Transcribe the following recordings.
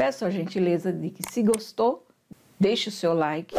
Peço a gentileza de que, se gostou, deixe o seu like,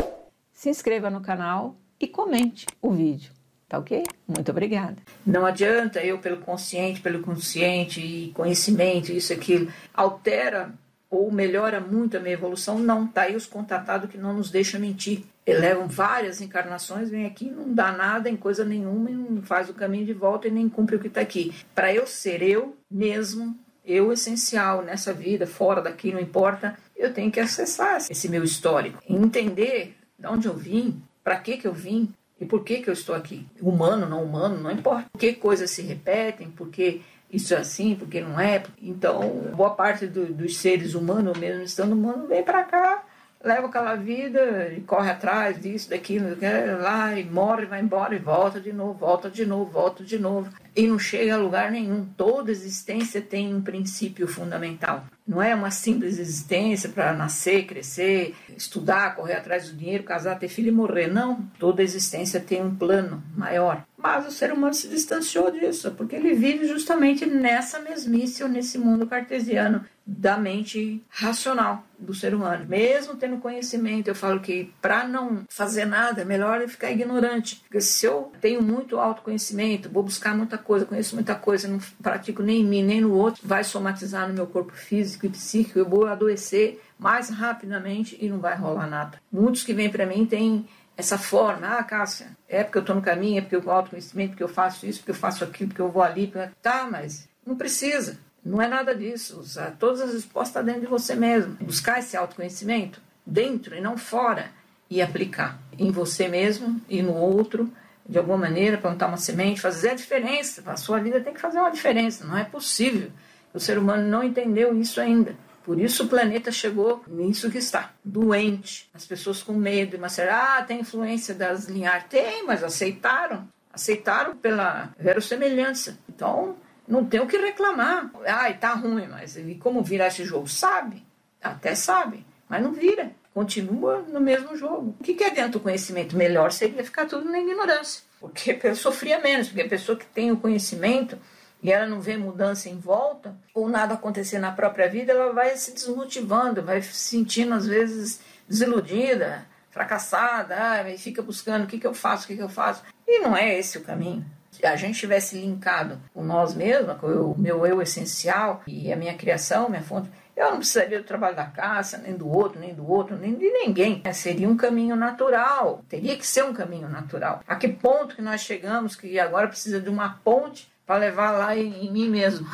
se inscreva no canal e comente o vídeo. Tá ok? Muito obrigada. Não adianta eu, pelo consciente, pelo consciente e conhecimento, isso, aquilo, altera ou melhora muito a minha evolução. Não, tá aí os contatados que não nos deixam mentir. Elevam várias encarnações, vem aqui, não dá nada em coisa nenhuma, não faz o caminho de volta e nem cumpre o que está aqui. Para eu ser eu mesmo, eu essencial nessa vida, fora daqui, não importa, eu tenho que acessar esse meu histórico, entender de onde eu vim, para que que eu vim e por que que eu estou aqui. Humano, não humano, não importa. Por que coisas se repetem, por que isso é assim, por que não é. Então, boa parte do, dos seres humanos, mesmo estando humano, vem para cá leva aquela vida e corre atrás disso, daquilo, lá e morre, vai embora e volta de novo, volta de novo, volta de novo e não chega a lugar nenhum. Toda existência tem um princípio fundamental. Não é uma simples existência para nascer, crescer, estudar, correr atrás do dinheiro, casar, ter filho e morrer. Não. Toda existência tem um plano maior. Mas o ser humano se distanciou disso, porque ele vive justamente nessa mesmice ou nesse mundo cartesiano da mente racional do ser humano. Mesmo tendo conhecimento, eu falo que para não fazer nada é melhor ficar ignorante. Porque se eu tenho muito autoconhecimento, vou buscar muita coisa, conheço muita coisa, não pratico nem em mim nem no outro, vai somatizar no meu corpo físico e psíquico, eu vou adoecer mais rapidamente e não vai rolar nada. Muitos que vêm para mim têm essa forma, ah, Cássia, é porque eu estou no caminho, é porque eu tenho autoconhecimento, porque eu faço isso, porque eu faço aquilo, porque eu vou ali, tá, mas não precisa. Não é nada disso. Usar todas as respostas estão dentro de você mesmo. Buscar esse autoconhecimento dentro e não fora e aplicar em você mesmo e no outro de alguma maneira, plantar uma semente, fazer a diferença. A sua vida tem que fazer uma diferença. Não é possível. O ser humano não entendeu isso ainda. Por isso o planeta chegou nisso que está, doente. As pessoas com medo, mas será ah, tem influência das linhagens? Tem, mas aceitaram. Aceitaram pela verossemelhança. Então, não tem o que reclamar. Ai, tá ruim, mas e como virar esse jogo? Sabe, até sabe, mas não vira. Continua no mesmo jogo. O que, que adianta o conhecimento? Melhor seria ficar tudo na ignorância. Porque a pessoa sofria menos, porque a pessoa que tem o conhecimento e ela não vê mudança em volta, ou nada acontecer na própria vida, ela vai se desmotivando, vai se sentindo às vezes desiludida, fracassada, ah, e fica buscando o que, que eu faço, o que, que eu faço. E não é esse o caminho se a gente tivesse linkado com nós mesmos, com o meu eu essencial e a minha criação, minha fonte, eu não precisaria do trabalho da caça, nem do outro, nem do outro, nem de ninguém. É, seria um caminho natural, teria que ser um caminho natural. A que ponto que nós chegamos que agora precisa de uma ponte para levar lá em, em mim mesmo?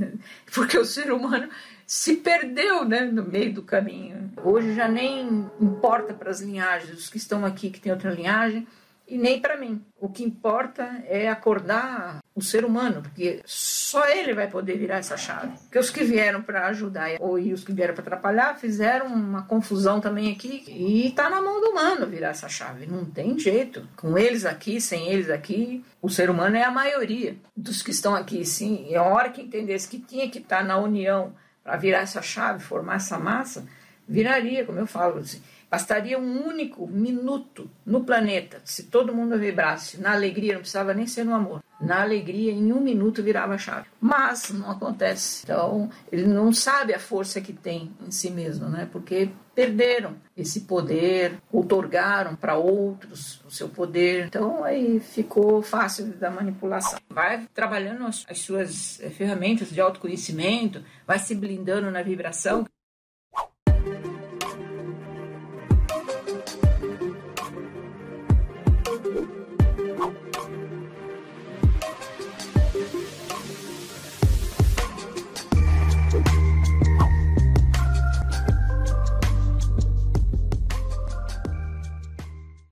Porque o ser humano se perdeu né, no meio do caminho. Hoje já nem importa para as linhagens, os que estão aqui que têm outra linhagem, e nem para mim. O que importa é acordar o ser humano, porque só ele vai poder virar essa chave. Porque os que vieram para ajudar ou e os que vieram para atrapalhar fizeram uma confusão também aqui e está na mão do humano virar essa chave. Não tem jeito. Com eles aqui, sem eles aqui, o ser humano é a maioria dos que estão aqui. Sim, é a hora que entendesse que tinha que estar tá na união para virar essa chave, formar essa massa, viraria, como eu falo assim Bastaria um único minuto no planeta, se todo mundo vibrasse na alegria, não precisava nem ser no amor. Na alegria, em um minuto virava a chave. Mas não acontece. Então, ele não sabe a força que tem em si mesmo, né? Porque perderam esse poder, otorgaram para outros o seu poder. Então, aí ficou fácil da manipulação. Vai trabalhando as, as suas ferramentas de autoconhecimento, vai se blindando na vibração.